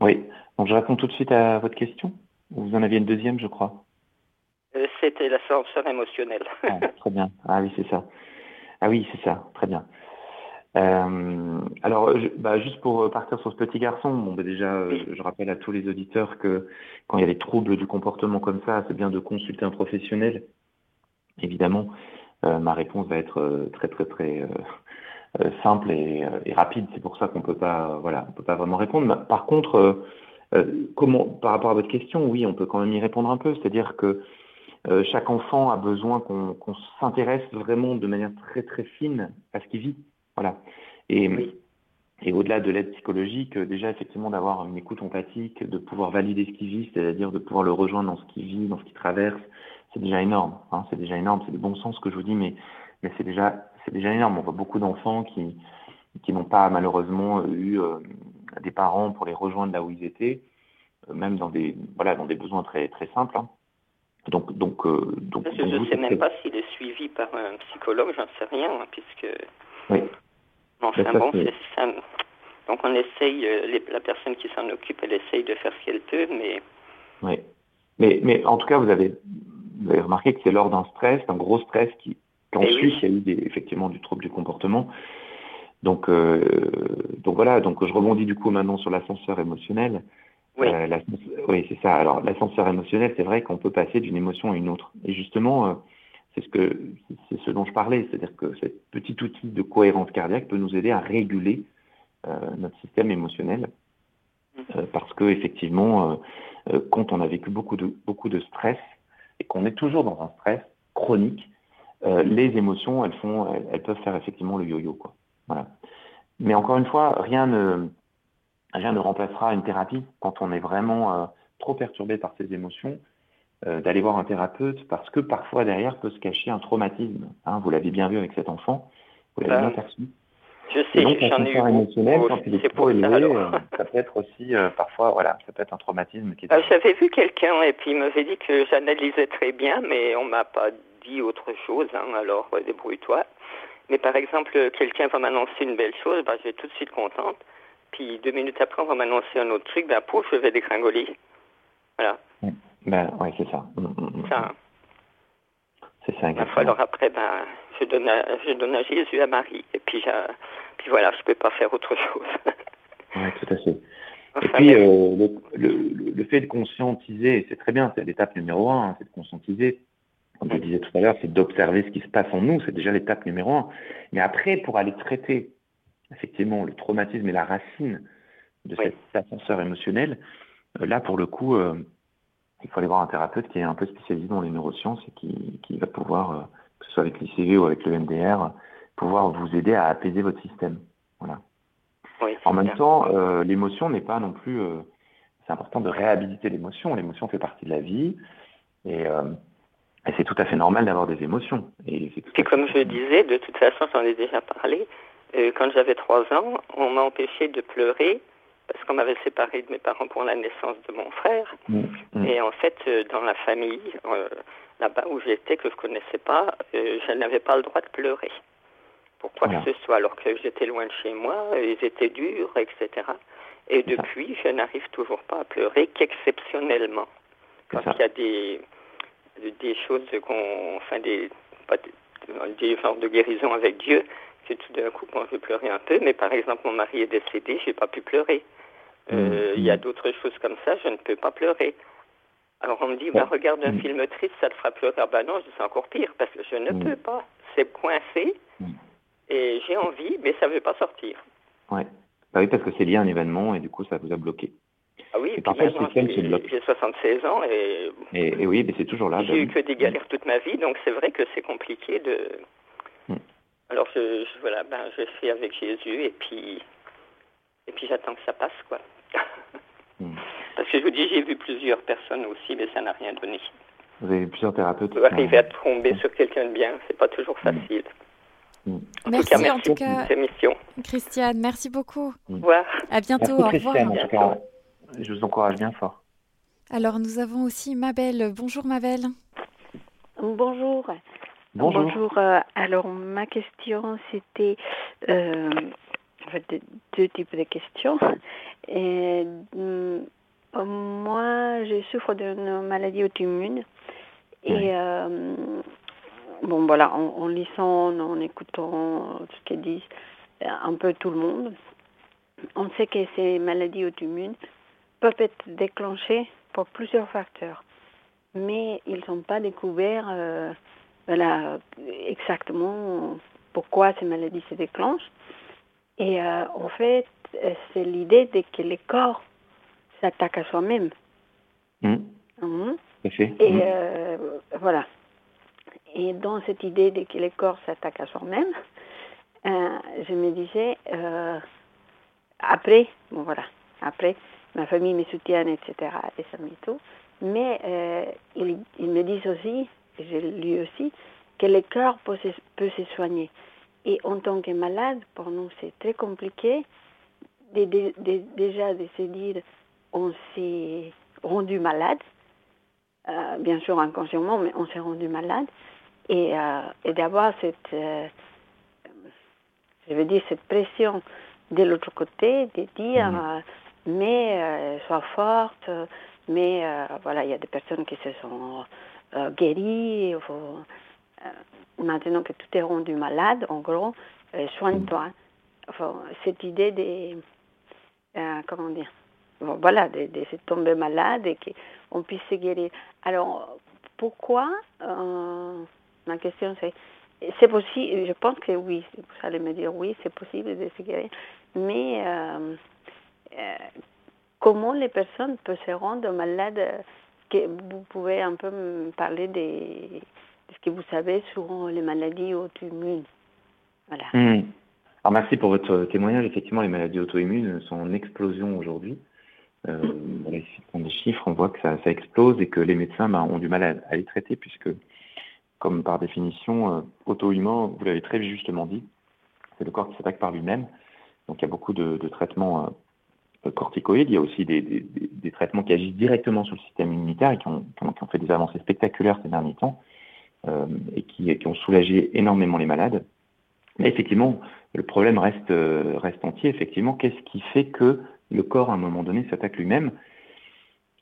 [SPEAKER 1] Oui, donc je réponds tout de suite à votre question. Vous en aviez une deuxième, je crois.
[SPEAKER 3] Euh, c'était l'ascenseur émotionnel.
[SPEAKER 1] ah, très bien. Ah oui, c'est ça. Ah oui, c'est ça. Très bien. Euh, alors, bah, juste pour partir sur ce petit garçon, bon, bah, déjà, euh, je rappelle à tous les auditeurs que quand il y a des troubles du comportement comme ça, c'est bien de consulter un professionnel évidemment, ma réponse va être très très très simple et, rapide. C'est pour ça qu'on peut pas, voilà, on peut pas vraiment répondre. Par contre, comment, par rapport à votre question, oui, on peut quand même y répondre un peu. C'est-à-dire que chaque enfant a besoin qu'on s'intéresse vraiment de manière très très fine à ce qu'il vit. Voilà. Et, et au-delà de l'aide psychologique, euh, déjà effectivement d'avoir une écoute empathique, de pouvoir valider ce qu'il vit, c'est-à-dire de pouvoir le rejoindre dans ce qu'il vit, dans ce qu'il traverse, c'est déjà énorme. Hein, c'est déjà énorme, c'est du bon sens que je vous dis, mais, mais c'est déjà, énorme. On voit beaucoup d'enfants qui, qui n'ont pas malheureusement eu euh, des parents pour les rejoindre là où ils étaient, euh, même dans des, voilà, dans des besoins très, très simples. Hein. Donc, donc, donc,
[SPEAKER 3] je ne sais même pas s'il est suivi par un psychologue, j'en sais rien, hein, puisque.
[SPEAKER 1] Oui.
[SPEAKER 3] Enfin bon, ça. Donc on essaye, euh, la personne qui s'en occupe, elle essaye de faire ce qu'elle peut, mais.
[SPEAKER 1] Oui. Mais, mais en tout cas, vous avez, vous avez remarqué que c'est lors d'un stress, d'un gros stress, qui, qu'ensuite il y a eu des, effectivement du trouble du comportement. Donc, euh, donc voilà, donc je rebondis du coup maintenant sur l'ascenseur émotionnel.
[SPEAKER 3] Oui, euh,
[SPEAKER 1] oui c'est ça. Alors l'ascenseur émotionnel, c'est vrai qu'on peut passer d'une émotion à une autre. Et justement, euh, c'est ce que c'est ce dont je parlais, c'est-à-dire que ce petit outil de cohérence cardiaque peut nous aider à réguler euh, notre système émotionnel, euh, parce que effectivement, euh, quand on a vécu beaucoup de beaucoup de stress et qu'on est toujours dans un stress chronique, les émotions, elles font, elles, peuvent faire effectivement le yo-yo, quoi. Voilà. Mais encore une fois, rien ne rien ne remplacera une thérapie quand on est vraiment trop perturbé par ces émotions euh, d'aller voir un thérapeute parce que parfois derrière peut se cacher un traumatisme. Hein, vous l'avez bien vu avec cet enfant, vous l'avez bien perçu.
[SPEAKER 3] Je sais, j'en ai eu
[SPEAKER 1] émotionnel, quand il est trop élevé, euh, ça, peut être aussi euh, parfois, voilà, ça peut être un traumatisme qui est...
[SPEAKER 3] Ah, j'avais vu quelqu'un et puis il m'avait dit que j'analysais très bien, mais on m'a pas dit autre chose, hein, alors débrouille-toi. Mais par exemple, quelqu'un va m'annoncer une belle chose, bah, je vais tout de suite contente. Puis deux minutes après, on va m'annoncer un autre truc, ben pouf, je vais dégringoler. Voilà.
[SPEAKER 1] Mm. Ben, oui, c'est ça. Mm, mm,
[SPEAKER 3] ça.
[SPEAKER 1] C'est ça, exactement.
[SPEAKER 3] Alors après, ben, je donne, à, je donne à Jésus, à Marie, et puis, puis voilà, je ne peux pas faire autre chose.
[SPEAKER 1] oui, tout à fait. et puis, euh, le, le, le, fait de conscientiser, c'est très bien, c'est l'étape numéro un, hein, c'est de conscientiser. Comme je disais tout à l'heure, c'est d'observer ce qui se passe en nous, c'est déjà l'étape numéro un. Mais après, pour aller traiter, effectivement, le traumatisme et la racine de cet ascenseur émotionnel, euh, là, pour le coup, euh, il faut aller voir un thérapeute qui est un peu spécialisé dans les neurosciences et qui, qui va pouvoir, euh, que ce soit avec l'ICV ou avec le MDR, pouvoir vous aider à apaiser votre système. Voilà. en même temps, euh, l'émotion n'est pas non plus. Euh, c'est important de réhabiliter l'émotion. L'émotion fait partie de la vie et, et c'est tout à fait normal d'avoir des émotions.
[SPEAKER 3] Et, et comme je disais, de toute façon, j'en ai déjà parlé. Quand j'avais trois ans, on m'a empêché de pleurer parce qu'on m'avait séparé de mes parents pour la naissance de mon frère. Mmh, mmh. Et en fait, euh, dans la famille, euh, là-bas où j'étais, que je ne connaissais pas, euh, je n'avais pas le droit de pleurer. Pourquoi que ce soit, alors que j'étais loin de chez moi, ils étaient durs, etc. Et depuis, je n'arrive toujours pas à pleurer qu'exceptionnellement. Quand il y a des, des choses qu'on. Enfin, des, des, des genres de guérison avec Dieu, que tout d'un coup, bon, je pleurer un peu, mais par exemple, mon mari est décédé, je n'ai pas pu pleurer. Euh, il y a d'autres choses comme ça, je ne peux pas pleurer. Alors on me dit, bah, regarde un film triste, ça te fera pleurer. Ah bah non, c'est encore pire, parce que je ne peux pas. C'est coincé, et j'ai envie, mais ça ne veut pas sortir.
[SPEAKER 1] Ouais. Bah oui, parce que c'est lié à un événement, et du coup, ça vous a bloqué.
[SPEAKER 3] Ah oui, j'ai 76 ans et...
[SPEAKER 1] et... oui, mais c'est toujours là.
[SPEAKER 3] J'ai eu que des galères toute ma vie, donc c'est vrai que c'est compliqué de... Alors je, voilà, ben, je suis avec Jésus et puis et puis j'attends que ça passe quoi. Hmm. Parce que je vous dis, j'ai vu plusieurs personnes aussi, mais ça n'a rien donné.
[SPEAKER 1] Vous avez vu plusieurs thérapeutes.
[SPEAKER 3] Arriver à tomber sur quelqu'un de bien, c'est pas toujours hmm. facile.
[SPEAKER 2] Hmm. merci, en tout cas, Christiane, merci beaucoup.
[SPEAKER 3] Au revoir.
[SPEAKER 2] À bientôt. au
[SPEAKER 1] revoir. je vous encourage bien fort.
[SPEAKER 2] Alors nous avons aussi Mabel. Bonjour Mabel.
[SPEAKER 4] Bonjour. Bonjour. Euh, alors, ma question, c'était euh, deux, types de questions. Et, mm, moi, je souffre d'une maladie auto-immune. Et euh, bon, voilà, en, lisant, en écoutant ce qu'ils disent un peu tout le monde, on sait que ces maladies auto-immunes peuvent être déclenchées pour plusieurs facteurs. Mais ils ne sont pas découverts voilà, exactement pourquoi ces maladies se déclenchent. Et en fait, c'est l'idée de que le corps s'attaque à soi-même.
[SPEAKER 1] Mmh. Mmh. Et
[SPEAKER 4] mmh. voilà. Et dans cette idée de que le corps s'attaque à soi-même, je me disais, après, bon voilà, après, ma famille me soutient, etc., et ça me tout. Mais euh, ils, me disent aussi, et j'ai lu aussi, que le cœur peut se, peut se soigner. Et en tant que malade, pour nous, c'est très compliqué de, déjà de se dire on s'est rendu malade, euh, bien sûr inconsciemment, mais on s'est rendu malade, et, euh, et d'avoir cette, je veux dire, cette pression de l'autre côté, de dire mmh mais euh, sois forte, mais euh, voilà, il y a des personnes qui se sont euh, guéries. maintenant que tout est rendu malade, en gros, soigne-toi. Enfin, cette idée de, comment dire, voilà, de, se tomber malade et qu'on puisse se guérir. Alors, pourquoi Ma question c'est, c'est possible, je pense que oui, vous allez me dire oui, c'est possible de se guérir, mais euh, comment les personnes peuvent se rendre malades Vous pouvez un peu me parler de, ce que vous savez sur les maladies auto-immunes.
[SPEAKER 1] Voilà. Hmm. Alors merci pour votre témoignage. Effectivement, les maladies auto-immunes sont en explosion aujourd'hui. Euh, si on des chiffres, on voit que ça, explose et que les médecins ben, ont du mal à, les traiter puisque, comme par définition, euh, auto-humain, vous l'avez très justement dit, c'est le corps qui s'attaque par lui-même. Donc il y a beaucoup de, traitements corticoïdes, il y a aussi des, traitements qui agissent directement sur le système immunitaire et qui ont, fait des avancées spectaculaires ces derniers temps euh, et qui, ont soulagé énormément les malades. Mais effectivement, le problème reste, euh, reste entier. Effectivement, qu'est-ce qui fait que le corps, à un moment donné, s'attaque lui-même?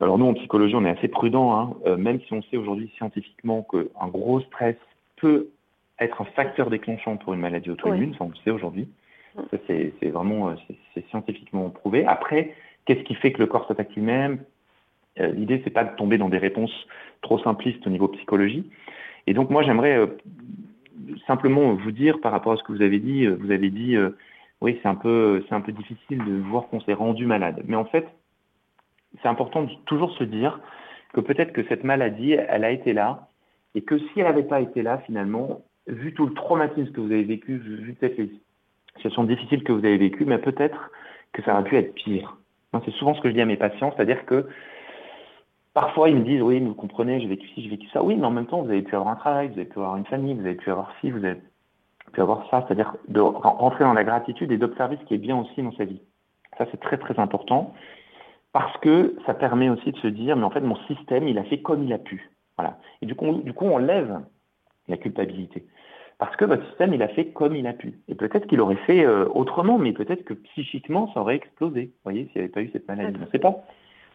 [SPEAKER 1] Alors nous, en psychologie, on est assez prudent, hein, euh, même si on sait aujourd'hui scientifiquement qu'un gros stress peut être un facteur déclenchant pour une maladie auto-immune, ça on le sait aujourd'hui. C'est vraiment euh, scientifiquement prouvé. Après, qu'est-ce qui fait que le corps s'attaque lui-même euh, L'idée, c'est pas de tomber dans des réponses trop simplistes au niveau psychologie. Et donc, moi, j'aimerais euh, simplement vous dire par rapport à ce que vous avez dit. Vous avez dit, oui, c'est un peu, c'est un peu difficile de voir qu'on s'est rendu malade. Mais en fait, c'est important de toujours se dire que peut-être que cette maladie, elle a été là, et que si elle n'avait pas été là, finalement, vu tout le traumatisme que vous avez vécu, vu peut-être les situation difficile que vous avez vécue, mais peut-être que ça aurait pu être pire. C'est souvent ce que je dis à mes patients, c'est-à-dire que parfois ils me disent oui, vous comprenez, j'ai vécu ci, j'ai vécu ça. Oui, mais en même temps, vous avez pu avoir un travail, vous avez pu avoir une famille, vous avez pu avoir ci, vous avez pu avoir ça, c'est-à-dire de rentrer dans la gratitude et d'observer ce qui est bien aussi dans sa vie. Ça, c'est très très important parce que ça permet aussi de se dire, mais en fait, mon système, il a fait comme il a pu. Voilà. Et du coup, du coup on lève la culpabilité parce que votre système, il a fait comme il a pu. Et peut-être qu'il aurait fait euh, autrement, mais peut-être que psychiquement, ça aurait explosé. Vous voyez, s'il n'y avait pas eu cette maladie. On ne sait pas.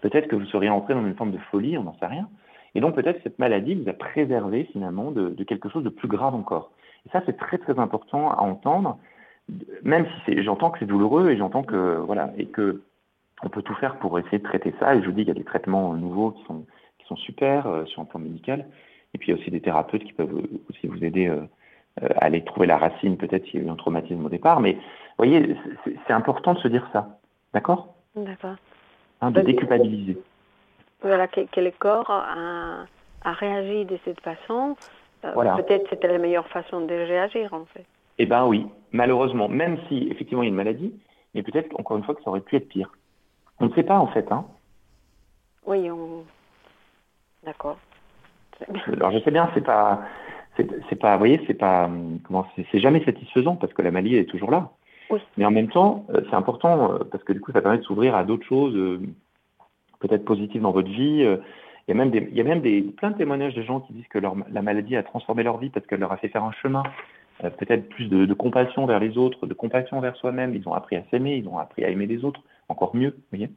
[SPEAKER 1] Peut-être que vous seriez entré dans une forme de folie, on n'en sait rien. Et donc peut-être que cette maladie vous a préservé finalement de, quelque chose de plus grave encore. Et ça, c'est très très important à entendre, même si j'entends que c'est douloureux et j'entends que voilà et que on peut tout faire pour essayer de traiter ça. Et je vous dis, il y a des traitements nouveaux qui sont super euh, sur un plan médical. Et puis il y a aussi des thérapeutes qui peuvent aussi vous aider euh, aller trouver la racine, peut-être s'il y a eu un traumatisme au départ, mais vous voyez, c'est important de se dire ça, d'accord?
[SPEAKER 4] D'accord.
[SPEAKER 1] Hein, de déculpabiliser.
[SPEAKER 4] Voilà, que, le corps a, réagi de cette façon. Euh, voilà. Peut-être c'était la meilleure façon de réagir, en fait.
[SPEAKER 1] Eh bien oui, malheureusement, même si effectivement il y a une maladie, mais peut-être encore une fois que ça aurait pu être pire. On ne sait pas en fait. Hein.
[SPEAKER 4] Oui, on... d'accord.
[SPEAKER 1] Alors je sais bien, c'est pas, c'est pas, vous voyez, c'est pas, comment, c'est jamais satisfaisant parce que la maladie est toujours là. Mais en même temps, euh, c'est important euh, parce que du coup, ça permet de s'ouvrir à d'autres choses, euh, peut-être positives dans votre vie. Il y a même des, il y a même des, plein de témoignages de gens qui disent que leur, la maladie a transformé leur vie parce qu'elle leur a fait faire un chemin, peut-être plus de, compassion vers les autres, de compassion vers soi-même. Ils ont appris à s'aimer, ils ont appris à aimer les autres encore mieux, vous voyez,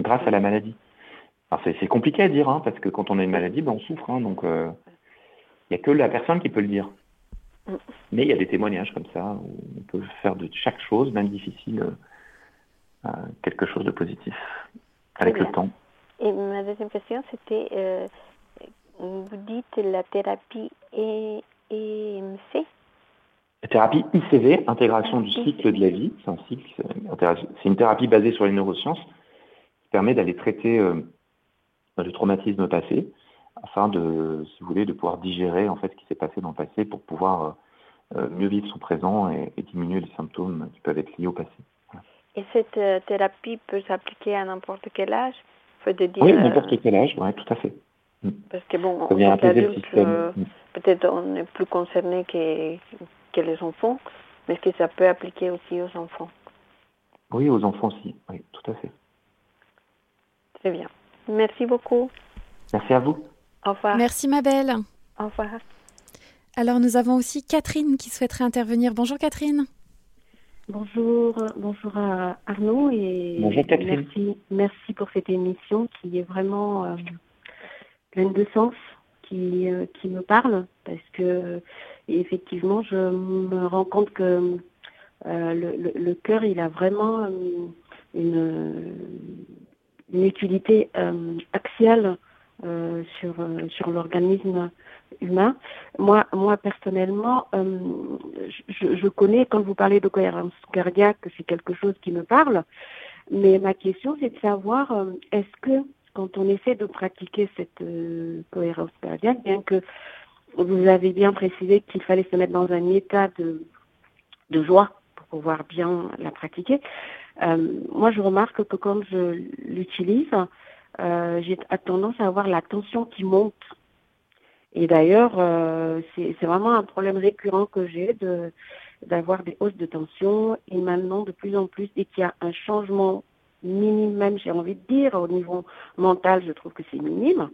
[SPEAKER 1] grâce à la maladie. C'est compliqué à dire, hein, parce que quand on a une maladie, ben, on souffre, hein, donc il n'y a que la personne qui peut le dire. Mm. Mais il y a des témoignages comme ça, où on peut faire de chaque chose, même difficile, euh, quelque chose de positif, avec le temps.
[SPEAKER 4] Et ma deuxième question, c'était, euh, vous dites la thérapie EMC
[SPEAKER 1] la thérapie ICV, intégration du cycle de la vie, c'est un cycle, c'est une thérapie basée sur les neurosciences qui permet d'aller traiter euh, le traumatisme passé afin de, si vous voulez, de pouvoir digérer en fait ce qui s'est passé dans le passé pour pouvoir euh, mieux vivre son présent et, diminuer les symptômes qui peuvent être liés au passé.
[SPEAKER 4] Et cette euh, thérapie peut s'appliquer à n'importe quel âge?
[SPEAKER 1] Oui, n'importe quel âge, oui, tout à fait.
[SPEAKER 4] Mm. Parce que bon, en tant qu'adulte, mm. peut-être on est plus concerné que, que les enfants, mais est-ce que ça peut appliquer aussi aux enfants?
[SPEAKER 1] Oui, aux enfants aussi, oui, tout à fait.
[SPEAKER 4] Très bien. Merci beaucoup.
[SPEAKER 1] Merci à vous.
[SPEAKER 4] Au revoir.
[SPEAKER 2] Merci ma belle.
[SPEAKER 4] Au revoir.
[SPEAKER 2] Alors nous avons aussi Catherine qui souhaiterait intervenir. Bonjour Catherine.
[SPEAKER 5] Bonjour, bonjour à Arnaud et
[SPEAKER 1] bonjour,
[SPEAKER 5] merci, merci pour cette émission qui est vraiment euh, pleine de sens, qui, euh, qui me parle parce que effectivement je me rends compte que euh, le, le, cœur il a vraiment une, une utilité axiale sur, sur l'organisme humain. Moi, moi personnellement, euh, je, je, connais, quand vous parlez de cohérence cardiaque, c'est quelque chose qui me parle. Mais ma question, c'est de savoir, euh, est-ce que quand on essaie de pratiquer cette euh, cohérence cardiaque, bien que vous avez bien précisé qu'il fallait se mettre dans un état de, de joie pour pouvoir bien la pratiquer, moi je remarque que quand je l'utilise, j'ai tendance à avoir la tension qui monte. Et d'ailleurs, euh, c'est vraiment un problème récurrent que j'ai de d'avoir des hausses de tension. Et maintenant de plus en plus dès qu'il y a un changement minime même j'ai envie de dire au niveau mental je trouve que c'est minime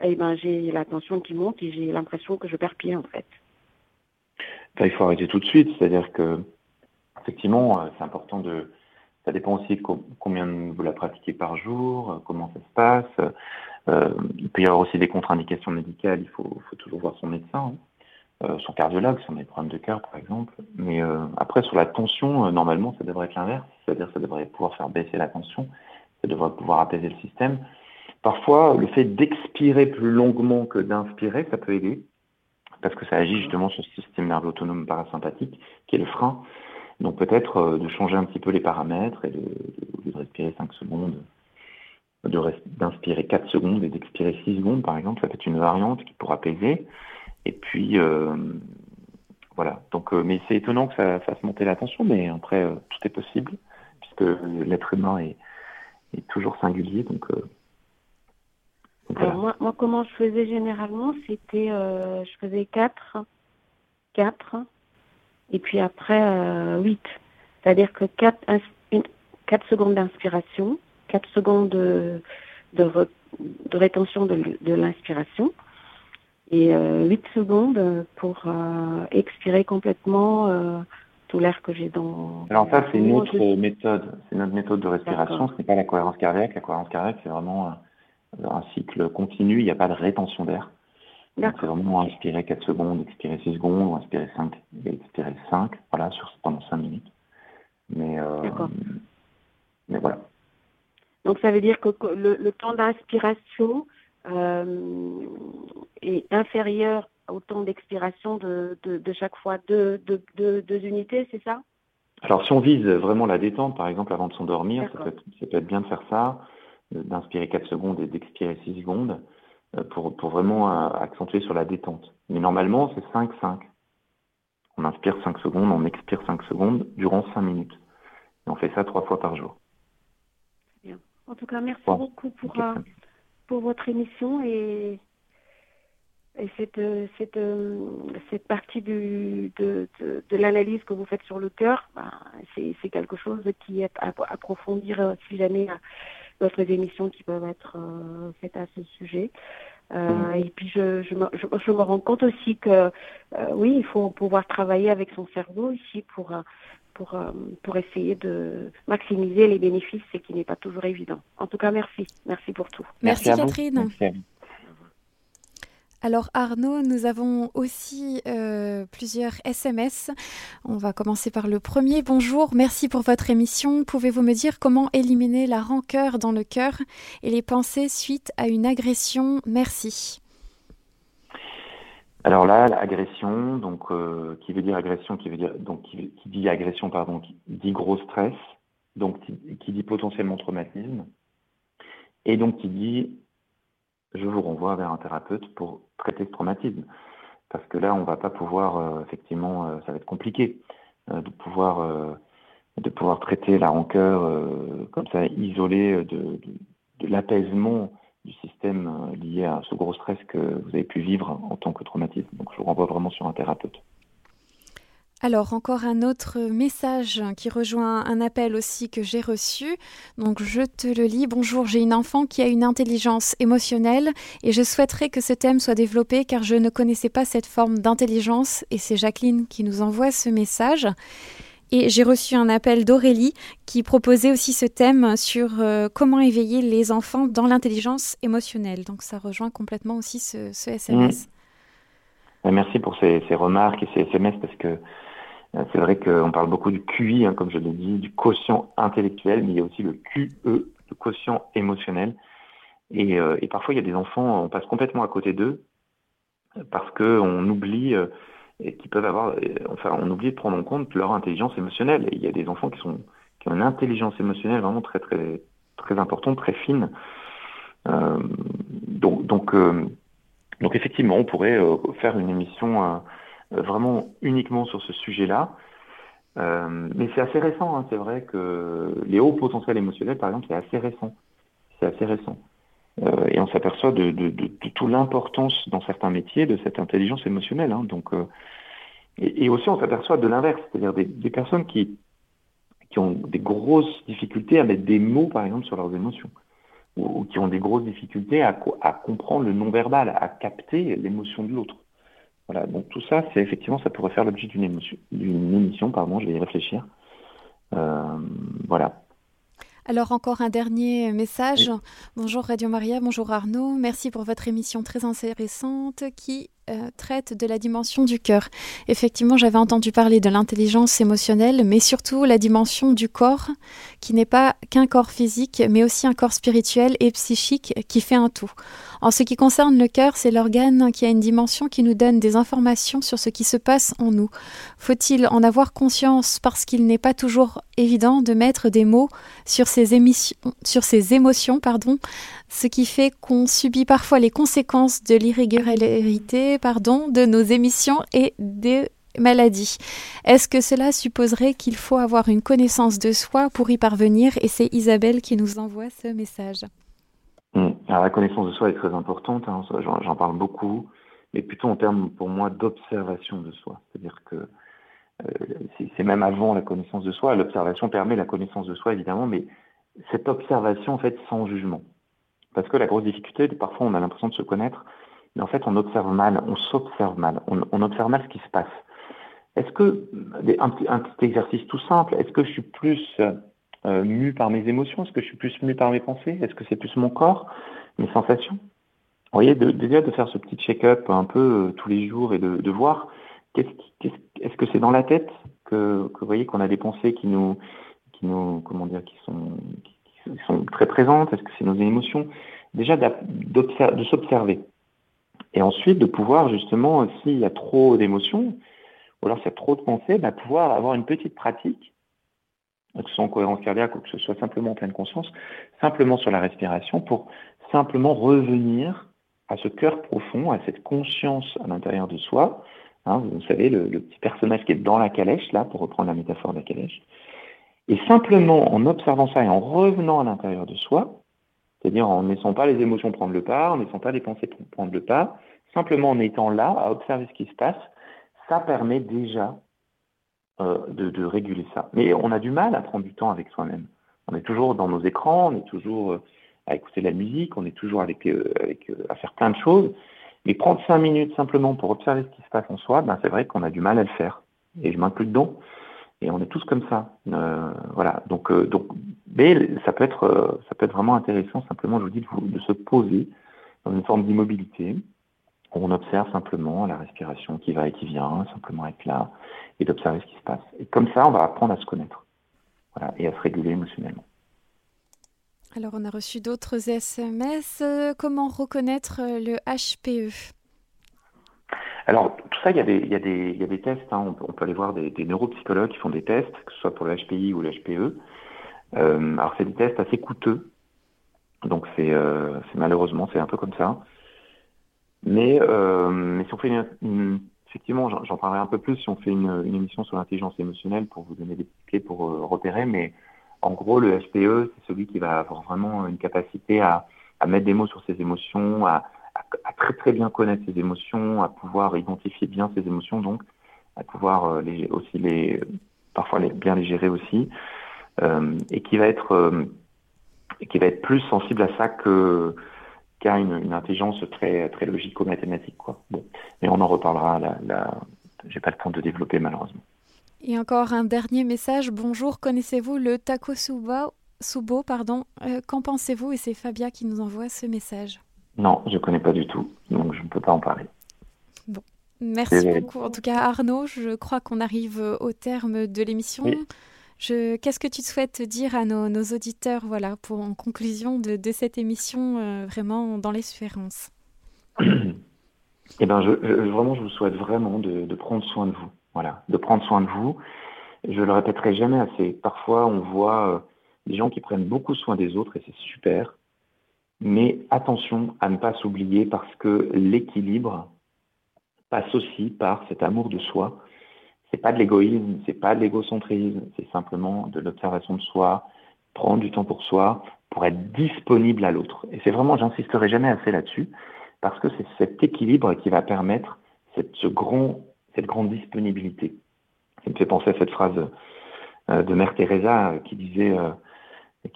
[SPEAKER 5] et eh ben j'ai la tension qui monte et j'ai l'impression que je perds pied en fait.
[SPEAKER 1] Il faut arrêter tout de suite. C'est-à-dire que effectivement euh, c'est important de ça dépend aussi de combien vous la pratiquez par jour euh, comment ça se passe euh, il peut y avoir aussi des contre-indications médicales, il faut, toujours voir son médecin, hein. euh, son cardiologue, si on a des problèmes de cœur par exemple. Mais après, sur la tension, normalement, ça devrait être l'inverse, c'est-à-dire ça devrait pouvoir faire baisser la tension, ça devrait pouvoir apaiser le système. Parfois, le fait d'expirer plus longuement que d'inspirer, ça peut aider, parce que ça agit justement sur le système nerveux autonome parasympathique, qui est le frein. Donc peut-être de changer un petit peu les paramètres et de, de, de respirer 5 secondes, d'inspirer 4 secondes et d'expirer 6 secondes, par exemple, ça peut être une variante qui pourra apaiser. Et puis, euh, voilà. Donc, euh, mais c'est étonnant que ça fasse monter la tension, mais après, euh, tout est possible, puisque l'être humain est, est, toujours singulier. Donc,
[SPEAKER 5] moi, moi, comment je faisais généralement, c'était, je faisais 4, 4, et puis après 8. C'est-à-dire que 4, 4 secondes d'inspiration, 4 secondes de, de, rétention de, de l'inspiration et euh, 8 secondes pour euh, expirer complètement euh, tout l'air que j'ai dans.
[SPEAKER 1] Alors ça, c'est notre méthode, c'est notre méthode de respiration. Ce n'est pas la cohérence cardiaque. La cohérence cardiaque, c'est vraiment un, cycle continu. Il n'y a pas de rétention d'air. C'est vraiment inspirer 4 secondes, expirer 6 secondes, inspirer 5, expirer 5, voilà, sur, pendant 5 minutes. Mais, euh, mais voilà.
[SPEAKER 5] Donc ça veut dire que le, temps d'inspiration euh, est inférieur au temps d'expiration de, chaque fois. Deux, unités, c'est ça?
[SPEAKER 1] Alors si on vise vraiment la détente, par exemple avant de s'endormir, ça, peut être bien de faire ça, d'inspirer 4 secondes et d'expirer 6 secondes euh, pour, vraiment euh, accentuer sur la détente. Mais normalement, c'est 5-5. On inspire 5 secondes, on expire 5 secondes durant 5 minutes. Et on fait ça trois fois par jour.
[SPEAKER 5] En tout cas, merci beaucoup pour, euh, pour votre émission et, et cette, cette, cette partie du, de, de, l'analyse que vous faites sur le cœur. Ben, c'est quelque chose qui est à approfondir si jamais d'autres émissions qui peuvent être euh, faites à ce sujet. Euh, et puis je, je, me, je, me rends compte aussi que oui, il faut pouvoir travailler avec son cerveau ici pour pour, euh, pour essayer de maximiser les bénéfices, ce qui n'est pas toujours évident. En tout cas, merci. Merci pour tout.
[SPEAKER 2] Merci, Catherine. Alors Arnaud, nous avons aussi euh, plusieurs SMS. On va commencer par le premier. Bonjour, merci pour votre émission. Pouvez-vous me dire comment éliminer la rancœur dans le cœur et les pensées suite à une agression? Merci.
[SPEAKER 1] Alors là, l'agression, donc qui veut dire agression, qui veut dire qui, dit agression, pardon, qui dit gros stress, donc qui dit potentiellement traumatisme, et donc qui dit je vous renvoie vers un thérapeute pour traiter ce traumatisme. Parce que là, on va pas pouvoir, euh, effectivement, euh, ça va être compliqué euh, de pouvoir de pouvoir traiter la rancœur comme ça, isolé de, de l'apaisement du système lié à ce gros stress que vous avez pu vivre en tant que traumatisme. Donc, je vous renvoie vraiment sur un thérapeute.
[SPEAKER 2] Alors encore un autre message qui rejoint un appel aussi que j'ai reçu. Donc je te le lis. Bonjour, j'ai une enfant qui a une intelligence émotionnelle et je souhaiterais que ce thème soit développé car je ne connaissais pas cette forme d'intelligence et c'est Jacqueline qui nous envoie ce message. Et j'ai reçu un appel d'Aurélie qui proposait aussi ce thème sur euh, comment éveiller les enfants dans l'intelligence émotionnelle. Donc ça rejoint complètement aussi ce, SMS.
[SPEAKER 1] Mmh. Merci pour ces, remarques et ces SMS parce que c'est vrai qu'on parle beaucoup du QI, hein, comme je l'ai dit, du quotient intellectuel, mais il y a aussi le QE, le quotient émotionnel. Et, euh, et parfois, il y a des enfants, on passe complètement à côté d'eux parce qu'on oublie euh, et qui peuvent avoir, enfin, on oublie de prendre en compte leur intelligence émotionnelle. Et il y a des enfants qui sont qui ont une intelligence émotionnelle vraiment très très très importante, très fine. Euh, donc donc donc effectivement, on pourrait faire une émission euh, vraiment uniquement sur ce sujet-là. Euh, mais c'est assez récent, hein. c'est vrai que les hauts potentiels émotionnels, par exemple, c'est assez récent. C'est assez récent. Euh, et on s'aperçoit de, de, de, de l'importance dans certains métiers de cette intelligence émotionnelle. Hein. Donc, euh, et, et, aussi, on s'aperçoit de l'inverse, c'est-à-dire des, des, personnes qui, qui ont des grosses difficultés à mettre des mots, par exemple, sur leurs émotions, ou, ou qui ont des grosses difficultés à, à comprendre le non-verbal, à capter l'émotion de l'autre. Voilà, donc tout ça, c'est effectivement, ça pourrait faire l'objet d'une émission, d'une émission, pardon, je vais y réfléchir. Euh, voilà.
[SPEAKER 2] Alors encore un dernier message. Bonjour Radio Maria, bonjour Arnaud. Merci pour votre émission très intéressante qui euh, traite de la dimension du cœur. Effectivement, j'avais entendu parler de l'intelligence émotionnelle, mais surtout la dimension du corps, qui n'est pas qu'un corps physique, mais aussi un corps spirituel et psychique qui fait un tout. En ce qui concerne le cœur, c'est l'organe qui a une dimension qui nous donne des informations sur ce qui se passe en nous. Faut-il en avoir conscience parce qu'il n'est pas toujours évident de mettre des mots sur ces, émissions, sur ces émotions, pardon, ce qui fait qu'on subit parfois les conséquences de l'irrégularité pardon, de nos émissions et des maladies. Est-ce que cela supposerait qu'il faut avoir une connaissance de soi pour y parvenir? Et c'est Isabelle qui nous envoie ce message.
[SPEAKER 1] Hmm. Alors, la connaissance de soi est très importante, hein, j'en parle beaucoup, mais plutôt en termes pour moi d'observation de soi. C'est-à-dire que euh, c'est même avant la connaissance de soi. L'observation permet la connaissance de soi, évidemment, mais cette observation, en fait, sans jugement. Parce que la grosse difficulté, parfois on a l'impression de se connaître, mais en fait on observe mal, on s'observe mal, on, observe mal ce qui se passe. Est-ce que, un, petit exercice tout simple, est-ce que je suis plus euh, mu par mes émotions? Est-ce que je suis plus mu par mes pensées? Est-ce que c'est plus mon corps, mes sensations? Vous voyez, déjà de faire ce petit check-up un peu euh, tous les jours et de, voir, est-ce est-ce que c'est dans la tête que, vous voyez qu'on a des pensées qui nous, comment dire, qui sont, sont très présentes Est-ce que c'est nos émotions? Déjà de s'observer. Et ensuite de pouvoir justement, s'il y a trop d'émotions, ou alors s'il y a trop de pensées, bah, pouvoir avoir une petite pratique, que ce soit en cohérence cardiaque ou que ce soit simplement en pleine conscience, simplement sur la respiration, pour simplement revenir à ce cœur profond, à cette conscience à l'intérieur de soi. Hein, vous savez, le, petit personnage qui est dans la calèche, là, pour reprendre la métaphore de la calèche, et simplement en observant ça et en revenant à l'intérieur de soi, c'est-à-dire en ne laissant pas les émotions prendre le pas, en ne laissant pas les pensées prendre le pas, simplement en étant là à observer ce qui se passe, ça permet déjà euh, de, de, réguler ça. Mais on a du mal à prendre du temps avec soi-même. On est toujours dans nos écrans, on est toujours euh, à écouter de la musique, on est toujours avec, euh, avec euh, à faire plein de choses. Mais prendre cinq minutes simplement pour observer ce qui se passe en soi, ben c'est vrai qu'on a du mal à le faire. Et je m'inclus dedans. Et on est tous comme ça. Euh, voilà. Donc, euh, donc, mais ça peut être, euh, ça peut être vraiment intéressant. Simplement, je vous dis de, se poser dans une forme d'immobilité. On observe simplement la respiration qui va et qui vient, simplement être là et d'observer ce qui se passe. Et comme ça, on va apprendre à se connaître, voilà, et à se réguler émotionnellement.
[SPEAKER 2] Alors, on a reçu d'autres SMS. Comment reconnaître le HPE
[SPEAKER 1] Alors, tout ça, il y a des, il y a des, il y a des tests. Hein. On, peut aller voir des, des, neuropsychologues qui font des tests, que ce soit pour le HPI ou le HPE. Euh, alors, c'est des tests assez coûteux. Donc, c'est euh, malheureusement, c'est un peu comme ça. Mais, euh, mais si on fait une, effectivement, j'en parlerai un peu plus si on fait une, une émission sur l'intelligence émotionnelle pour vous donner des clés pour euh, repérer. Mais en gros, le HPE, c'est celui qui va avoir vraiment une capacité à, à mettre des mots sur ses émotions, à, à, très très bien connaître ses émotions, à pouvoir identifier bien ses émotions, donc à pouvoir euh, aussi les parfois bien les gérer aussi, euh, et qui va être euh, qui va être plus sensible à ça que qu'à une, une, intelligence très très logico-mathématique quoi. Bon, mais on en reparlera. Là, là j'ai pas le temps de développer malheureusement.
[SPEAKER 2] Et encore un dernier message. Bonjour, connaissez-vous le takosuba Subo, pardon. Qu'en pensez-vous? Et c'est Fabia qui nous envoie ce message.
[SPEAKER 1] Non, je ne connais pas du tout, donc je ne peux pas en parler.
[SPEAKER 2] Bon. Merci beaucoup. En tout cas, Arnaud, je crois qu'on arrive au terme de l'émission. Qu'est-ce que tu souhaites dire à nos, auditeurs voilà, pour, en conclusion de, cette émission, euh, vraiment dans l'espérance?
[SPEAKER 1] Eh ben, je, vraiment, je vous souhaite vraiment de, prendre soin de vous. Voilà, de prendre soin de vous. Je le répéterai jamais assez. Parfois, on voit euh, des gens qui prennent beaucoup soin des autres et c'est super. Mais attention à ne pas s'oublier parce que l'équilibre passe aussi par cet amour de soi. C'est pas de l'égoïsme, c'est pas de l'égocentrisme, c'est simplement de l'observation de soi, prendre du temps pour soi, pour être disponible à l'autre. Et c'est vraiment, j'insisterai jamais assez là-dessus, parce que c'est cet équilibre qui va permettre cette, ce grand, cette grande disponibilité. Ça me fait penser à cette phrase euh, de Mère Teresa euh, qui disait, euh,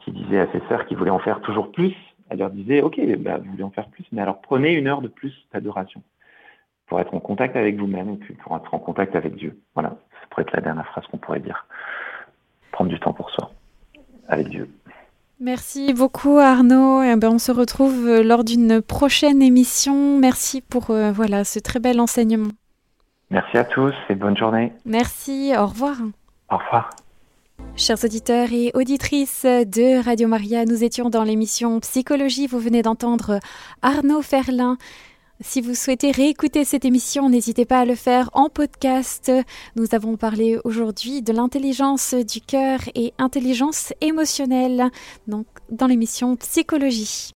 [SPEAKER 1] qui disait à ses sœurs qu'il voulait en faire toujours plus elle leur disait, OK, bah, vous voulez en faire plus, mais alors prenez une heure de plus d'adoration pour être en contact avec vous-même et puis pour être en contact avec Dieu. Voilà, ça pourrait être la dernière phrase qu'on pourrait dire. Prendre du temps pour soi, avec Dieu.
[SPEAKER 2] Merci beaucoup Arnaud. Et eh ben, on se retrouve euh, lors d'une prochaine émission. Merci pour euh, voilà ce très bel enseignement.
[SPEAKER 1] Merci à tous et bonne journée.
[SPEAKER 2] Merci, au revoir.
[SPEAKER 1] Au revoir.
[SPEAKER 2] Chers auditeurs et auditrices de Radio Maria, nous étions dans l'émission Psychologie. Vous venez d'entendre Arnaud Ferlin. Si vous souhaitez réécouter cette émission, n'hésitez pas à le faire en podcast. Nous avons parlé aujourd'hui de l'intelligence du cœur et intelligence émotionnelle, donc dans l'émission Psychologie.